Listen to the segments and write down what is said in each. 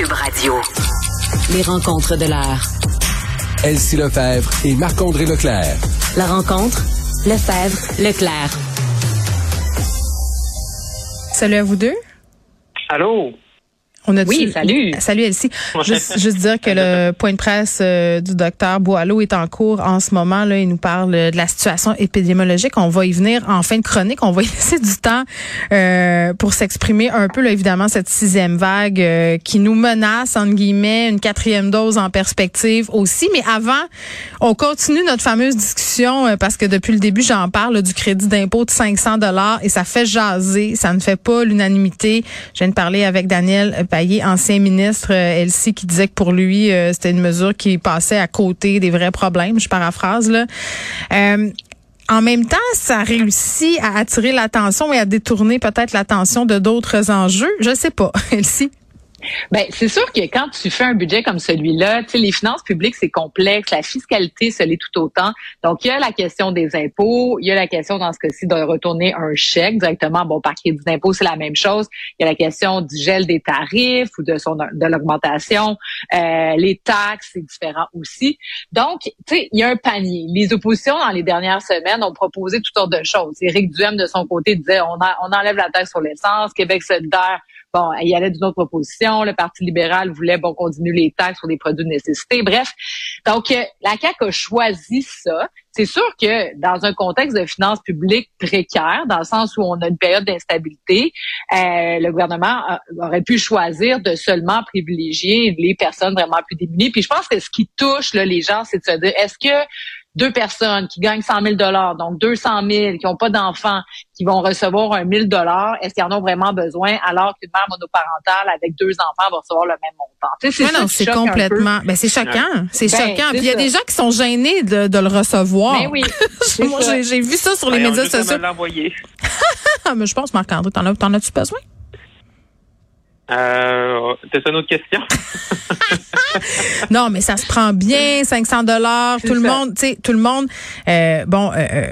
Cube Radio. Les rencontres de l'heure. Elsie Lefebvre et Marc-André Leclerc. La rencontre, Lefebvre, Leclerc. Salut à vous deux. Allô? On a Oui, salut. Salut Elsie. Juste, juste dire que le point de presse euh, du docteur Boileau est en cours en ce moment. Là, il nous parle de la situation épidémiologique. On va y venir en fin de chronique. On va y laisser du temps euh, pour s'exprimer un peu, là, évidemment, cette sixième vague euh, qui nous menace, entre guillemets, une quatrième dose en perspective aussi. Mais avant, on continue notre fameuse discussion euh, parce que depuis le début, j'en parle là, du crédit d'impôt de 500 dollars et ça fait jaser. Ça ne fait pas l'unanimité. Je viens de parler avec Daniel Payet, ancien ministre euh, Elsie, qui disait que pour lui, euh, c'était une mesure qui passait à côté des vrais problèmes. Je paraphrase là. Euh, en même temps, ça réussit à attirer l'attention et à détourner peut-être l'attention de d'autres enjeux. Je sais pas, Elsie. Ben, c'est sûr que quand tu fais un budget comme celui-là, les finances publiques, c'est complexe. La fiscalité, ça l'est tout autant. Donc, il y a la question des impôts. Il y a la question, dans ce cas-ci, de retourner un chèque directement. Bon, par crédit d'impôt, c'est la même chose. Il y a la question du gel des tarifs ou de son, de l'augmentation. Euh, les taxes, c'est différent aussi. Donc, tu sais, il y a un panier. Les oppositions, dans les dernières semaines, ont proposé toutes sortes de choses. Éric Duhem, de son côté, disait, on, on enlève la taxe sur l'essence. Québec solidaire Bon, il y avait d'une autre proposition. Le Parti libéral voulait bon qu'on diminue les taxes sur des produits de nécessité. Bref, donc euh, la CAQ a choisi ça. C'est sûr que dans un contexte de finances publiques précaires, dans le sens où on a une période d'instabilité, euh, le gouvernement aurait pu choisir de seulement privilégier les personnes vraiment plus démunies. Puis je pense que ce qui touche là, les gens, c'est de se dire, est-ce que deux personnes qui gagnent 100 000 dollars, donc 200 000, qui n'ont pas d'enfants, qui vont recevoir un 1000 dollars, est-ce qu'ils en ont vraiment besoin alors qu'une mère monoparentale avec deux enfants va recevoir le même montant? c'est non, c'est complètement, ben c'est choquant, c'est ben, choquant. Puis il y a des gens qui sont gênés de, de le recevoir. Ben oui. Moi, j'ai vu ça sur les Ben, médias sociaux. l'envoyer. Mais je pense, Marc-André, t'en as- t'en as-tu besoin? Euh, T'as une autre question? Non, mais ça se prend bien, 500 dollars. Tout le monde, tu sais, tout le monde, euh, bon, euh, euh,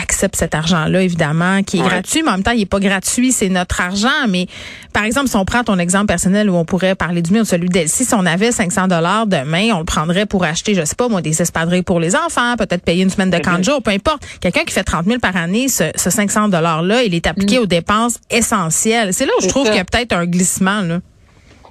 accepte cet argent-là, évidemment, qui est Ouais. gratuit, mais en même temps, il est pas gratuit, c'est notre argent. Mais par exemple, si on prend ton exemple personnel où on pourrait parler du mien, celui d'Elsie, si on avait 500 dollars demain, on le prendrait pour acheter, je sais pas, moi, des espadrilles pour les enfants, peut-être payer une semaine de camp de jour, peu importe. Quelqu'un qui fait 30 000 par année, ce, ce 500 dollars-là, il est appliqué aux dépenses essentielles. C'est là où je trouve qu'il y a peut-être un glissement, là.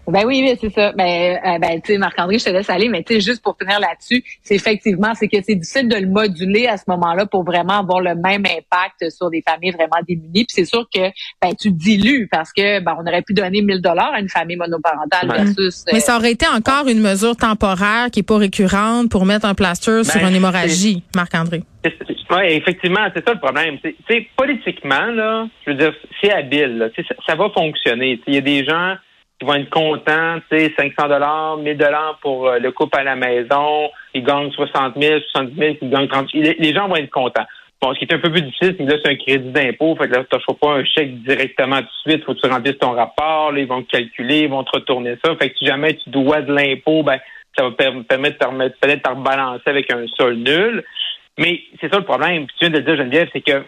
Ben oui, oui, c'est ça. Ben, euh, ben tu sais, Marc-André, je te laisse aller, mais tu sais, juste pour finir là-dessus, c'est effectivement, c'est que c'est difficile de le moduler à ce moment-là pour vraiment avoir le même impact sur des familles vraiment démunies. Puis c'est sûr que ben tu dilues parce que ben on aurait pu donner 1000 dollars à une famille monoparentale Ouais. versus. Mais euh, ça aurait été encore une mesure temporaire qui est pas récurrente pour mettre un plaster sur Ben, une hémorragie, Marc-André. Oui, effectivement, c'est ça le problème. C'est- Tu sais, politiquement, là, je veux dire, c'est habile. là. Tu sais, Ça, ça va fonctionner. Tu sais, Il y a des gens qui vont être contents, tu sais, 500 dollars, 1000 dollars pour euh, le couple à la maison, ils gagnent 60 000, 70 000, ils gagnent 30 000. Les, gens vont être contents. Bon, ce qui est un peu plus difficile, c'est que là, c'est un crédit d'impôt. Fait que là, tu n'achètes pas un chèque directement tout de suite. faut que tu remplisses ton rapport. Là, ils vont te calculer, ils vont te retourner ça. Fait que si jamais tu dois de l'impôt, ben, ça va per- permettre de peut-être te rebalancer avec un sol nul. Mais c'est ça le problème. Puis tu viens de le dire, Geneviève, c'est que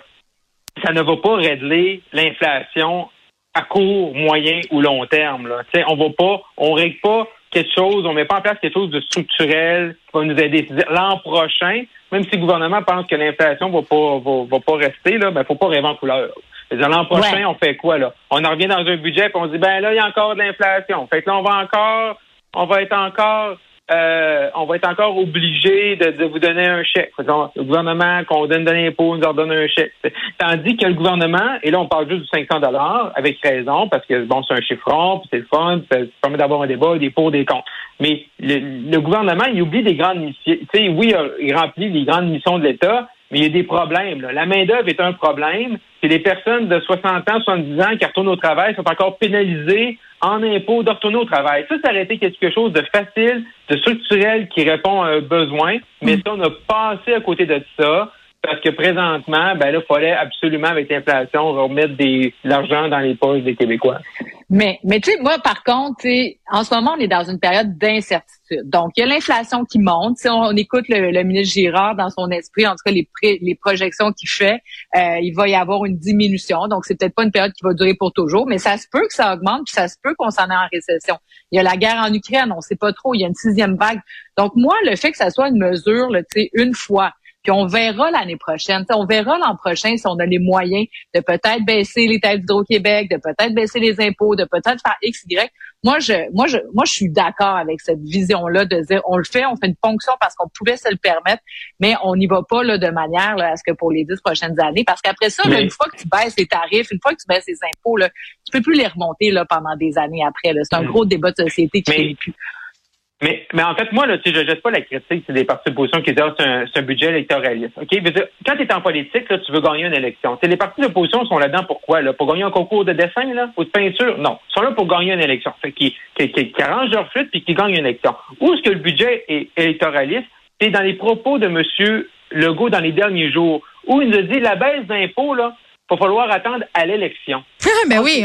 ça ne va pas régler l'inflation à court, moyen ou long terme. Là. Tu sais, on va pas, on règle pas quelque chose, on met pas en place quelque chose de structurel qui va nous aider. L'an prochain, même si le gouvernement pense que l'inflation va pas va, va pas rester, là, ben faut pas rêver en couleur. L'an prochain, Ouais. on fait quoi là? On en revient dans un budget et on dit ben là, il y a encore de l'inflation. Fait que là, on va encore, on va être encore euh, on va être encore obligé de, de vous donner un chèque. Le gouvernement, qu'on donne de l'impôt, nous en donne un chèque. Tandis que le gouvernement, et là on parle juste du 500 dollars, avec raison, parce que bon, c'est un chiffron, puis c'est le fun, ça permet d'avoir un débat, des pour, des contre. Mais le, le gouvernement, il oublie des grandes missions. Tu sais, oui, euh, il remplit les grandes missions de l'État, mais il y a des problèmes. là. La main-d'œuvre est un problème. C'est les personnes de 60 ans, 70 ans qui retournent au travail sont encore pénalisées en impôts de retourner au travail. Ça, ça aurait été quelque chose de facile, de structurel qui répond à un besoin, mais ça, on a passé à côté de ça parce que présentement, ben là, il fallait absolument, avec l'inflation, remettre des, l'argent dans les poches des Québécois. Mais, mais tu sais, moi, par contre, en ce moment, on est dans une période d'incertitude. Donc, il y a l'inflation qui monte. Si on, écoute le, ministre Girard dans son esprit, en tout cas, les, les projections qu'il fait, euh, il va y avoir une diminution. Donc, c'est peut-être pas une période qui va durer pour toujours, mais ça se peut que ça augmente, puis ça se peut qu'on s'en ait en récession. Il y a la guerre en Ukraine, on sait pas trop. Il y a une sixième vague. Donc, moi, le fait que ça soit une mesure, tu sais, une fois, puis on verra l'année prochaine. on verra l'an prochain si on a les moyens de peut-être baisser les taxes d'Hydro-Québec, de peut-être baisser les impôts, de peut-être faire X, Y. Moi, je, moi, je, moi, je suis d'accord avec cette vision-là de dire on le fait, on fait une ponction parce qu'on pouvait se le permettre, mais on n'y va pas là, de manière là, à ce que pour les dix prochaines années. Parce qu'après ça, une fois que tu baisses les tarifs, une fois que tu baisses les impôts, là, tu peux plus les remonter là, pendant des années après. C'est un mm. gros débat de société qui mais, plus. Mais, mais en fait, moi, là, je jette pas la critique c'est des partis d'opposition qui disent ah, c'est un, un, budget électoraliste. OK? quand tu es en politique, là, tu veux gagner une élection. les partis d'opposition sont là-dedans pourquoi? Là? Pour gagner un concours de dessin là, ou de peinture? Non. Ils sont là pour gagner une élection. Fait qui, qui arrangent leur flûte puis qui gagnent une élection. Où est-ce que le budget est électoraliste? C'est dans les propos de M. Legault dans les derniers jours, où il nous a dit la baisse d'impôts, là, va falloir attendre à l'élection. ben oui,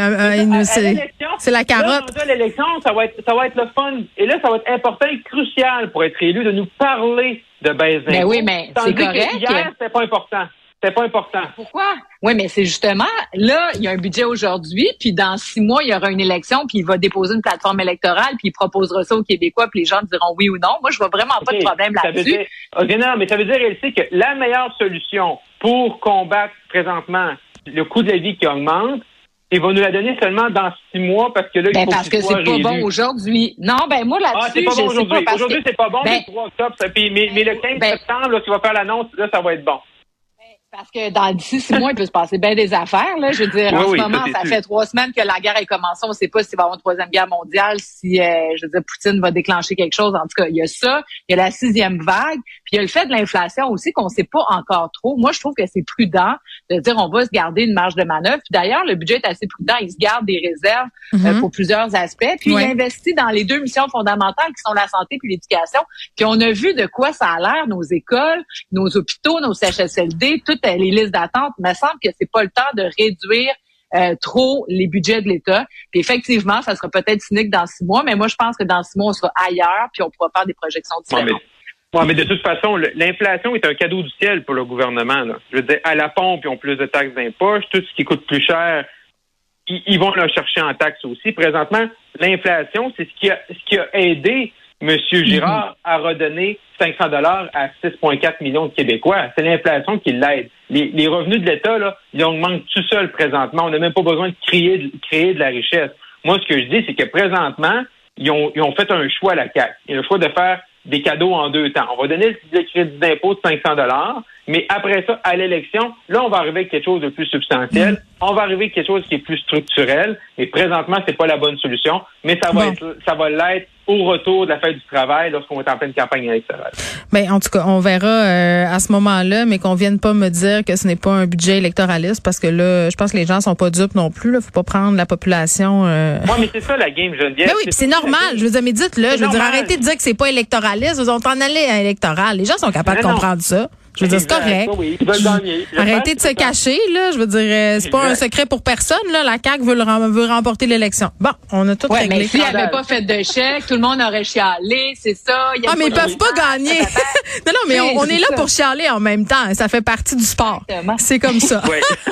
c'est la carotte. Là, l'élection, ça va être ça va être le fun. Et là, ça va être important et crucial pour être élu de nous parler de baisse Ben oui, mais c'est correct. hier, c'était pas important. C'était pas important. Pourquoi? Oui, mais c'est justement, là, il y a un budget aujourd'hui, puis dans six mois, il y aura une élection, puis il va déposer une plateforme électorale, puis il proposera ça aux Québécois, puis les gens diront oui ou non. Moi, je vois vraiment pas de problème là-dessus. OK, non, mais ça veut dire, elle sait que la meilleure solution pour combattre présentement le coût de la vie qui augmente, il va nous la donner seulement dans six mois parce que là, il ben faut parce que c'est pas bon aujourd'hui. Non, ben moi là-dessus, ah, c'est pas bon aujourd'hui. Aujourd'hui, c'est pas bon, ben, le 3 octobre, mais, mais, le 15 ben, septembre, là, tu vas faire l'annonce, là, ça va être bon. Parce que dans d'ici six mois, il peut se passer bien des affaires. Là. Je veux dire, en ce moment, ça, fait trois semaines que la guerre est commencée. On ne sait pas s'il va y avoir une troisième guerre mondiale, si, euh, je veux dire, Poutine va déclencher quelque chose. En tout cas, il y a ça. Il y a la sixième vague. Puis il y a le fait de l'inflation aussi qu'on ne sait pas encore trop. Moi, je trouve que c'est prudent de dire on va se garder une marge de manœuvre. Puis d'ailleurs, le budget est assez prudent. Il se garde des réserves euh, mm-hmm. pour plusieurs aspects. Puis il investit dans les deux missions fondamentales qui sont la santé puis l'éducation. Puis on a vu de quoi ça a l'air, nos écoles, nos hôpitaux, nos CHSLD, toutes les listes d'attente il me semble que c'est pas le temps de réduire euh, trop les budgets de l'État. Puis effectivement, ça sera peut-être cynique dans six mois, mais moi je pense que dans six mois, on sera ailleurs, puis on pourra faire des projections différentes. Ouais, mais, de toute façon, l'inflation est un cadeau du ciel pour le gouvernement. Je veux dire, à la pompe, ils ont plus de taxes d'impôts. Tout ce qui coûte plus cher, ils, vont le chercher en taxes aussi. Présentement, l'inflation, c'est ce qui a, ce qui a aidé M. Girard a redonné 500 dollars à 6,4 millions de Québécois. C'est l'inflation qui l'aide. Les, revenus de l'État, là, ils augmentent tout seul présentement. On n'a même pas besoin de créer, de créer de la richesse. Moi, ce que je dis, c'est que présentement, ils ont, ils ont fait un choix à la CAQ. Ils ont le choix de faire des cadeaux en deux temps. On va donner le crédit d'impôt de 500 dollars, mais après ça, à l'élection, là, on va arriver avec quelque chose de plus substantiel. Mm. On va arriver avec quelque chose qui est plus structurel. Mais présentement, c'est pas la bonne solution. Mais ça va être, ça va l'être au retour de la fête du travail lorsqu'on être en pleine campagne électorale. Ben, en tout cas, on verra euh, à ce moment-là, mais qu'on vienne pas me dire que ce n'est pas un budget électoraliste parce que là, je pense que les gens sont pas dupes non plus. Là, faut pas prendre la population. Euh... mais c'est ça la game, Geneviève. Ben oui, c'est normal. Je veux dire, mais dites-le. Je veux dire, arrêtez de dire que c'est pas électoraliste. Vous en aller à électoral. Les gens sont capables de comprendre ça. Je veux dire, c'est correct. Arrêtez de se cacher, là. Je veux dire, euh, c'est pas un secret pour personne, là. La CAQ veut, veut remporter l'élection. Bon, on a tout ouais, réglé. Mais s'il avait pas fait de chèque, tout le monde aurait chialé, c'est ça. ah, mais ils peuvent pas gagner. non, non, mais on, est là pour chialer en même temps. Ça fait partie du sport. C'est comme ça.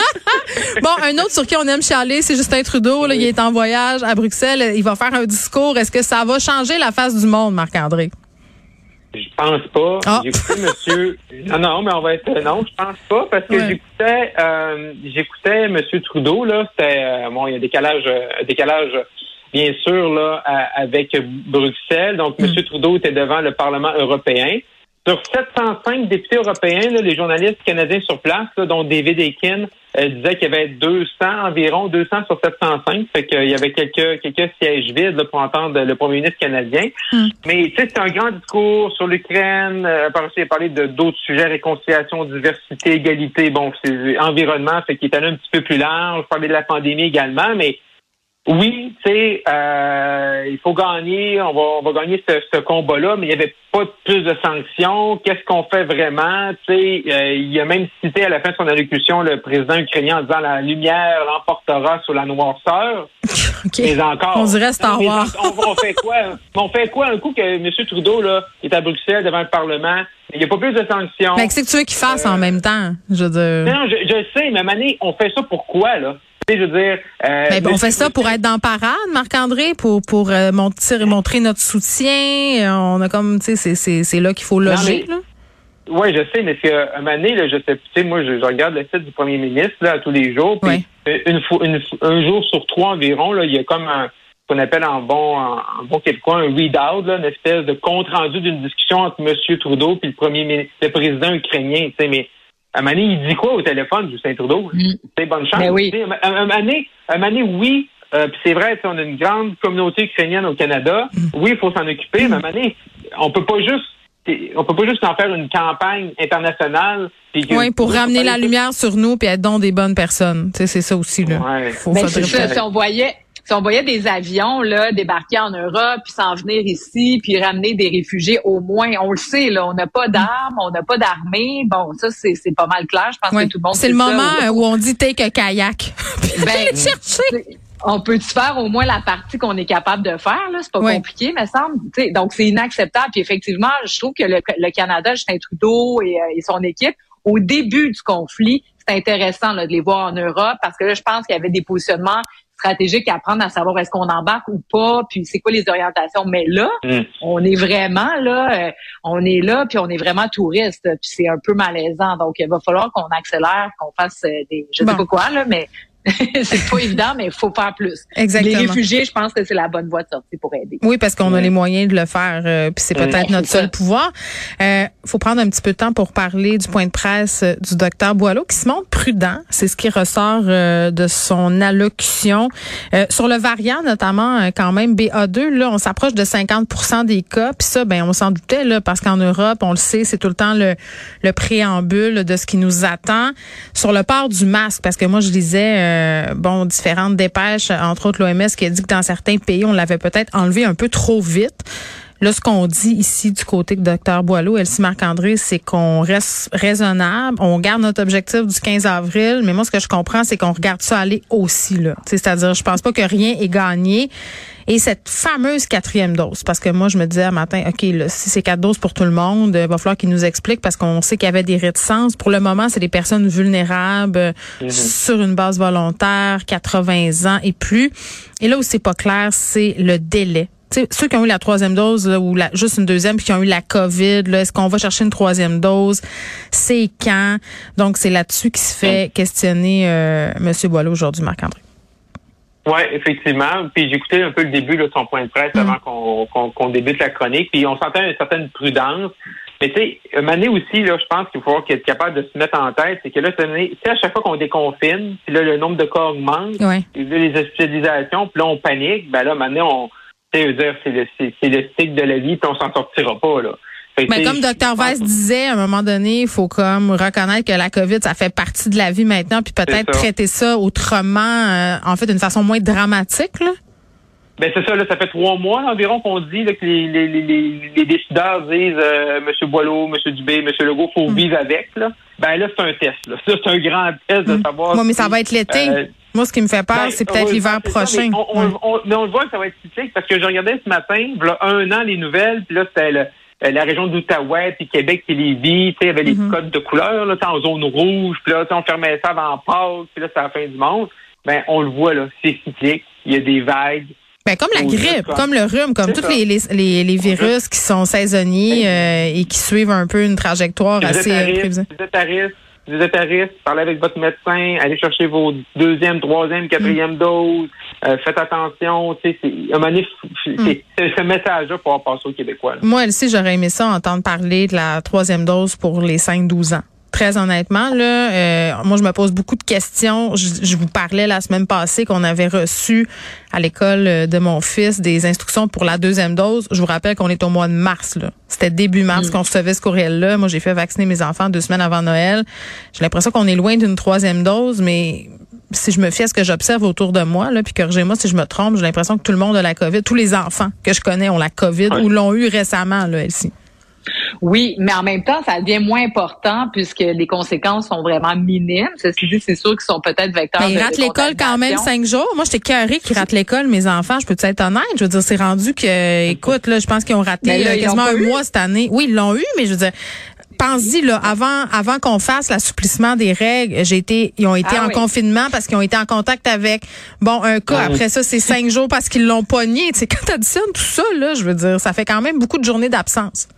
bon, un autre sur qui on aime chialer, c'est Justin Trudeau. Là, il est en voyage à Bruxelles. Il va faire un discours. Est-ce que ça va changer la face du monde, Marc-André? Je pense pas. Ah. J'écoutais monsieur. Non, non, mais on va être. Non, je pense pas parce que j'écoutais euh, j'écoutais monsieur Trudeau, là. C'était euh, bon, il y a un décalage, euh, décalage bien sûr, là, avec Bruxelles. Donc, monsieur mm. Trudeau était devant le Parlement européen. Sur 705 députés européens, les journalistes canadiens sur place, dont David Akin, euh, disait qu'il y avait 200 environ, 200 sur 705, fait qu'il y avait quelques quelques sièges vides pour entendre le premier ministre canadien. Hmm. Mais tu sais, c'est un grand discours sur l'Ukraine. Euh, par il a parlé de d'autres sujets, réconciliation, diversité, égalité, bon, c'est environnement, fait qu'il est allé un petit peu plus large. Parler de la pandémie également, mais oui, tu sais, euh, il faut gagner, on va, on va gagner ce, ce combat-là, mais il n'y avait pas plus de sanctions. Qu'est-ce qu'on fait vraiment? Tu sais, euh, il a même cité à la fin de son allocution le président ukrainien en disant la lumière l'emportera sur la noirceur. Mais encore. On dirait Star Wars. On, on fait quoi? On fait quoi un coup que M. Trudeau là, est à Bruxelles devant le Parlement? Il n'y a pas plus de sanctions. Mais qu'est-ce que tu veux qu'il fasse en même temps? Je veux dire. Non, je, je sais, mais donné, on fait ça pourquoi, là? Tu sais, je veux dire. euh, Ben, on fait ça pour être dans parade, Marc-André, pour pour euh, montrer, montrer notre soutien. Euh, On a comme, tu sais, c'est- là qu'il faut loger. mais- là. Oui, je sais, mais c'est euh, un moment donné, là, je sais, tu sais, moi, je, je regarde le site du premier ministre là, tous les jours. Puis une fois, une, un jour sur trois environ, là, il y a comme un ce qu'on appelle en bon en, en bon un read-out, une espèce de compte rendu d'une discussion entre M. Trudeau puis le premier ministre, le président ukrainien. Tu sais, mais à donné, il dit quoi au téléphone, Justin Trudeau? Mm. C'est bonne chance. Mais oui. Tu sais, À un un moment donné, à oui. euh, puis c'est vrai, tu sais, on a une grande communauté ukrainienne au Canada. Oui, il faut s'en occuper, mais à donné, on peut pas juste on peut pas juste en faire une campagne internationale. que- Oui, pour ramener la lumière sur nous puis être donc des bonnes personnes. Tu sais, c'est ça aussi là. Ouais. Faut, Ben, ça. Si on voyait, si on voyait des avions là débarquer en Europe, puis s'en venir ici, puis ramener des réfugiés, au moins, on le sait là, on n'a pas d'armes, on n'a pas d'armée. Bon, ça c'est c'est pas mal clair. Je pense Ouais. que tout le monde. C'est le ça. moment où on dit take a kayak. Ben, chercher. on peut faire au moins la partie qu'on est capable de faire là, c'est pas Ouais. compliqué, me semble. Donc c'est inacceptable. Puis effectivement, je trouve que le, le Canada, Justin Trudeau et, euh, et son équipe, au début du conflit, c'est intéressant là, de les voir en Europe parce que là, je pense qu'il y avait des positionnements stratégiques à prendre à savoir est-ce qu'on embarque ou pas, puis c'est quoi les orientations. Mais là, Mm. on est vraiment là, euh, on est là, puis on est vraiment touriste, puis c'est un peu malaisant. Donc il va falloir qu'on accélère, qu'on fasse euh, des, je Bon. sais pas quoi là, mais c'est pas évident, mais il faut faire plus. Exactement. Les réfugiés, je pense que c'est la bonne voie de sortie pour aider. Oui, parce qu'on a les moyens de le faire, euh, puis c'est peut-être notre seul ça. pouvoir. Euh, faut prendre un petit peu de temps pour parler du point de presse euh, du docteur Boileau, qui se montre prudent. C'est ce qui ressort euh, de son allocution Euh, sur le variant, notamment euh, quand même BA2. Là, on s'approche de 50% des cas, puis ça, ben on s'en doutait là, parce qu'en Europe, on le sait, c'est tout le temps le, le préambule de ce qui nous attend sur le port du masque, parce que moi je lisais euh, bon différentes dépêches, entre autres l'OMS qui a dit que dans certains pays, on l'avait peut-être enlevé un peu trop vite. Là, ce qu'on dit ici du côté de Dr Boileau, Elsie Marc-André, c'est qu'on reste raisonnable, on garde notre objectif du 15 avril, mais moi, ce que je comprends, c'est qu'on regarde ça aller aussi, là. C'est-à-dire, je pense pas que rien est gagné. Et cette fameuse quatrième dose, parce que moi, je me disais un matin, OK, là, si c'est quatre doses pour tout le monde, il va falloir qu'ils nous expliquent parce qu'on sait qu'il y avait des réticences. Pour le moment, c'est des personnes vulnérables, euh, sur une base volontaire, 80 ans et plus. Et là où c'est pas clair, c'est le délai. Tu sais, ceux qui ont eu la troisième dose là, ou la, juste une deuxième puis qui ont eu la COVID, est-ce qu'on va chercher une troisième dose? C'est quand? Donc, c'est là-dessus qui se fait questionner euh, M. Boileau aujourd'hui, Marc-André. Oui, effectivement. Puis j'écoutais un peu le début de son point de presse Mm. avant qu'on débute la chronique. Puis on sentait une certaine prudence. Mais tu sais, donné aussi, là, je pense qu'il faut être capable de se mettre en tête, c'est que là, sais, à chaque fois qu'on déconfine, puis là, le nombre de cas augmente, Ouais. puis là, les hospitalisations, puis là, on panique, ben là, maintenant, on, tu sais, je veux dire, c'est le, le cycle de la vie, puis on s'en sortira pas, là. Fait Mais comme Dr Weiss disait, à un moment donné, il faut comme reconnaître que la COVID, ça fait partie de la vie maintenant, puis peut-être traiter ça autrement, euh, en fait, d'une façon moins dramatique. Là. Ben c'est ça, là, ça fait trois mois environ qu'on dit là, que les, les, les, les, les décideurs disent euh, M. Boileau, M. Dubé, M. Legault, faut vivre avec. Là. Ben là, c'est un test. Là. Ça, c'est un grand test de savoir. Moi, mais si- ça va être l'été. euh, Moi, ce qui me fait peur, ben, c'est peut-être l'hiver ça, prochain. mais on, on, Ouais. on- mais on le voit que ça va être cyclique parce que je regardais ce matin, il y a un an, les nouvelles, puis là, c'était le- euh, la région d'Outaouais, puis Québec, puis Lévis, tu sais, il y avait les Mm-hmm. codes de couleur, là, en zone rouge, puis là, on fermait ça avant Pâques, puis là, c'est la fin du monde. Ben, on le voit, là, c'est cyclique, il y a des vagues. Ben, comme la grippe, comme le rhume, comme tous les, les, les, virus qui sont saisonniers euh, et qui suivent un peu une trajectoire assez prévisible. Vous êtes à risque, parlez avec votre médecin, allez chercher vos deuxième, troisième, quatrième Mm. dose, euh, faites attention, tu sais, c'est, à un moment donné, c'est, Mm. c'est- ce message-là pour passer aux Québécois. là. Moi, aussi, j'aurais aimé ça entendre parler de la troisième dose pour les 5-12 ans. Très honnêtement, là, euh, moi, je me pose beaucoup de questions. Je, je vous parlais la semaine passée qu'on avait reçu à l'école euh, de mon fils des instructions pour la deuxième dose. Je vous rappelle qu'on est au mois de mars. là. C'était début mars qu'on recevait ce courriel-là. Moi, j'ai fait vacciner mes enfants deux semaines avant Noël. J'ai l'impression qu'on est loin d'une troisième dose, mais si je me fie à ce que j'observe autour de moi, là, puis corrigez-moi si je me trompe, j'ai l'impression que tout le monde a la COVID, tous les enfants que je connais ont la COVID ou l'ont eu récemment, là, Elsie. Oui, mais en même temps, ça devient moins important puisque les conséquences sont vraiment minimes. Ceci dit, c'est sûr qu'ils sont peut-être vecteurs. Mais ils ratent l'école quand même cinq jours. Moi, j'étais carré qu'ils ratent l'école, mes enfants. Je peux être honnête? Je veux dire, c'est rendu que, écoute, là, je pense qu'ils ont raté là, quasiment un mois cette année. Oui, ils l'ont eu, mais je veux dire, pense-y là, avant avant qu'on fasse l'assouplissement des règles, j'ai été, ils ont été ah en confinement parce qu'ils ont été en contact avec bon un cas. Après ça, c'est cinq jours parce qu'ils l'ont pogné. Tu sais, quand t'additionnes tout ça là, je veux dire, ça fait quand même beaucoup de journées d'absence.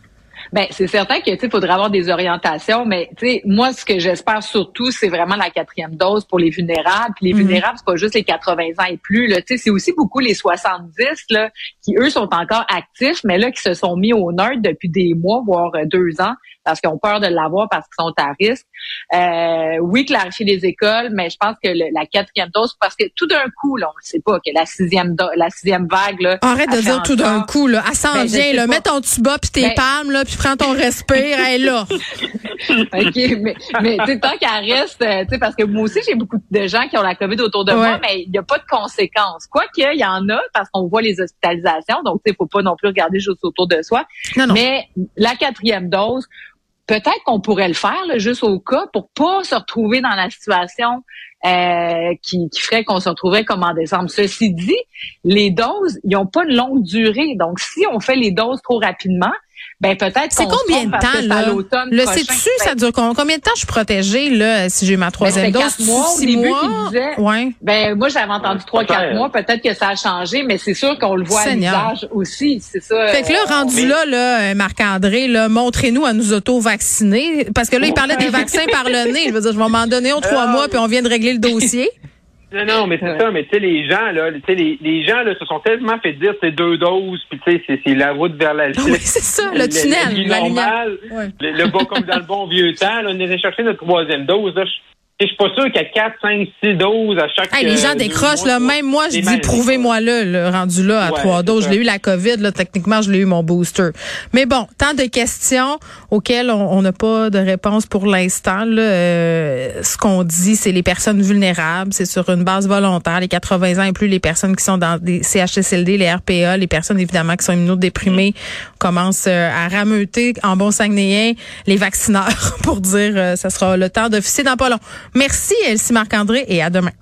Ben c'est certain que tu faudrait avoir des orientations, mais tu sais moi ce que j'espère surtout c'est vraiment la quatrième dose pour les vulnérables. Puis les mhm. vulnérables c'est pas juste les 80 ans et plus là, tu sais c'est aussi beaucoup les 70 là qui eux sont encore actifs, mais là qui se sont mis au nerd depuis des mois voire deux ans parce qu'ils ont peur de l'avoir parce qu'ils sont à risque. Euh, oui, clarifier les écoles, mais je pense que la quatrième dose, parce que tout d'un coup, là, on ne sait pas que la sixième la sixième vague, là, Arrête de dire tout d'un coup, là. Elle s'en vient, là. Mets ton tuba puis tes ben, palmes, là, puis prends ton respire, elle est là. OK, mais, mais tant qu'elle reste, euh, tu sais, parce que moi aussi, j'ai beaucoup de gens qui ont la COVID autour de moi, mais il n'y a pas de conséquences. Quoi qu'il y en a, parce qu'on voit les hospitalisations, donc tu sais, faut pas non plus regarder juste autour de soi. Mais la quatrième dose, peut-être qu'on pourrait le faire juste au cas pour pas se retrouver dans la situation euh, qui, qui, ferait qu'on se retrouverait comme en décembre. Ceci dit, les doses, ils n'ont pas une longue durée. Donc, si on fait les doses trop rapidement, ben peut-être C'est combien de temps là? Le sais-tu? Ça dure combien de temps je suis protégée là si j'ai ma ben, troisième dose? mois, six mois? ouais. Ben moi j'avais entendu trois quatre mois, peut-être que ça a changé mais c'est sûr qu'on le voit à l'usage aussi, c'est ça. Fait que là euh, rendu là là euh, Marc-André là montrez-nous à nous auto-vacciner. Parce que là il parlait des vaccins par le nez, je veux dire je vais m'en donner en trois mois puis on vient de régler le dossier. Non, non, mais c'est ça, mais tu sais, les gens, là, tu sais, les, les, gens, là, se sont tellement fait dire, c'est deux doses, puis tu sais, c'est la route vers la... Oui, c'est ça, le, tunnel, la normal, le, le, bas comme dans le bon vieux temps, là, on est chercher notre troisième dose, là, je suis pas sûr qu'il y a 4, 5, 6 doses à chaque hey, Les gens euh, décrochent, là. Même moi, je dis, prouvez-moi le, le rendu là à trois doses. Je l'ai eu la COVID, là. Techniquement, je l'ai eu mon booster. Mais bon, tant de questions auxquelles on n'a pas de réponse pour l'instant, là. Euh, ce qu'on dit, c'est les personnes vulnérables. C'est sur une base volontaire. Les 80 ans et plus, les personnes qui sont dans des CHSLD, les RPA, les personnes, évidemment, qui sont immunodéprimées, commencent euh, à rameuter en bon saguenéen les vaccineurs pour dire, ça sera le temps d'officier dans pas long. Merci, Elsie Marc-André, et à demain.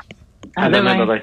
À, demain.